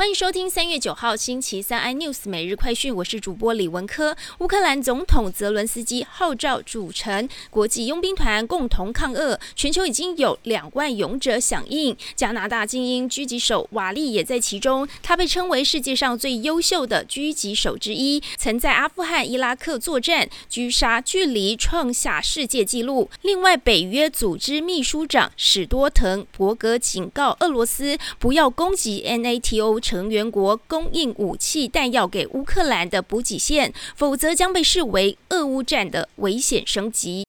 欢迎收听三月九号星期三 iNews 每日快讯，我是主播李文科。乌克兰总统泽伦斯基号召组成国际佣兵团共同抗俄，全球已经有两万勇者响应。加拿大精英狙击手瓦利也在其中，他被称为世界上最优秀的狙击手之一，曾在阿富汗、伊拉克作战，狙杀距离创下世界纪录。另外，北约组织秘书长史多滕伯格警告俄罗斯不要攻击 NATO。成员国供应武器弹药给乌克兰的补给线，否则将被视为俄乌战的危险升级。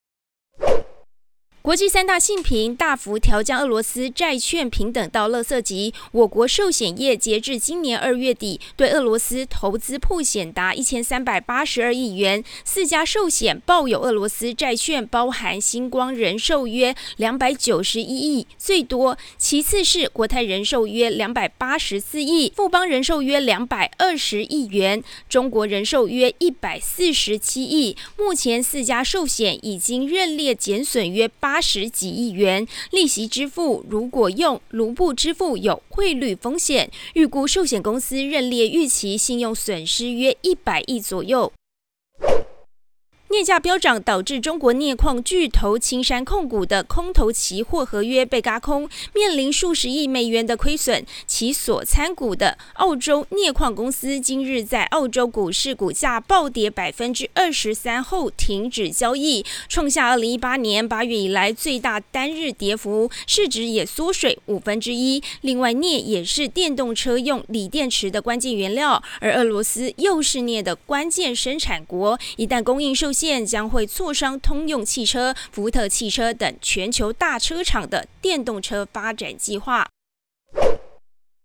国际三大信评大幅调降俄罗斯债券平等到垃圾级。我国寿险业截至今年二月底，对俄罗斯投资破险达一千三百八十二亿元。四家寿险抱有俄罗斯债券，包含星光人寿约两百九十一亿，最多；其次是国泰人寿约两百八十四亿，富邦人寿约两百二十亿元，中国人寿约一百四十七亿。目前四家寿险已经认列减损约八。十几亿元利息支付，如果用卢布支付有汇率风险，预估寿险公司认列预期信用损失约一百亿左右。镍价飙涨，导致中国镍矿巨头青山控股的空头期货合约被嘎空，面临数十亿美元的亏损。其所参股的澳洲镍矿公司今日在澳洲股市股价暴跌百分之二十三后停止交易，创下二零一八年八月以来最大单日跌幅，市值也缩水五分之一。另外，镍也是电动车用锂电池的关键原料，而俄罗斯又是镍的关键生产国，一旦供应受现。将会促商通用汽车、福特汽车等全球大车厂的电动车发展计划。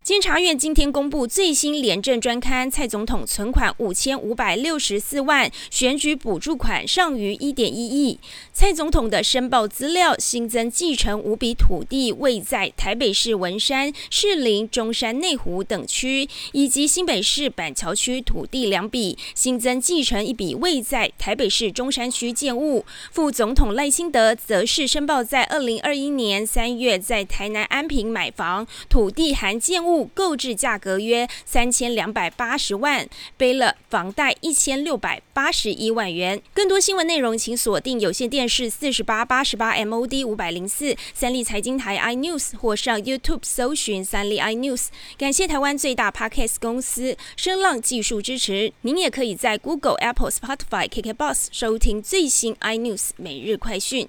监察院今天公布最新廉政专刊，蔡总统存款五千五百六十四万，选举补助款尚余一点一亿。蔡总统的申报资料新增继承五笔土地，位在台北市文山、士林、中山、内湖等区，以及新北市板桥区土地两笔，新增继承一笔位在台北市中山区建物。副总统赖清德则是申报在二零二一年三月在台南安平买房，土地含建物购置价格约三千两百八十万，背了房贷一千六百八十一万元。更多新闻内容，请锁定有线电视四十八八十八 MOD 五百零四三立财经台 iNews 或上 YouTube 搜寻三立 iNews。感谢台湾最大 Podcast 公司声浪技术支持。您也可以在 Google、Apple、Spotify、KKBox 收听最新 iNews 每日快讯。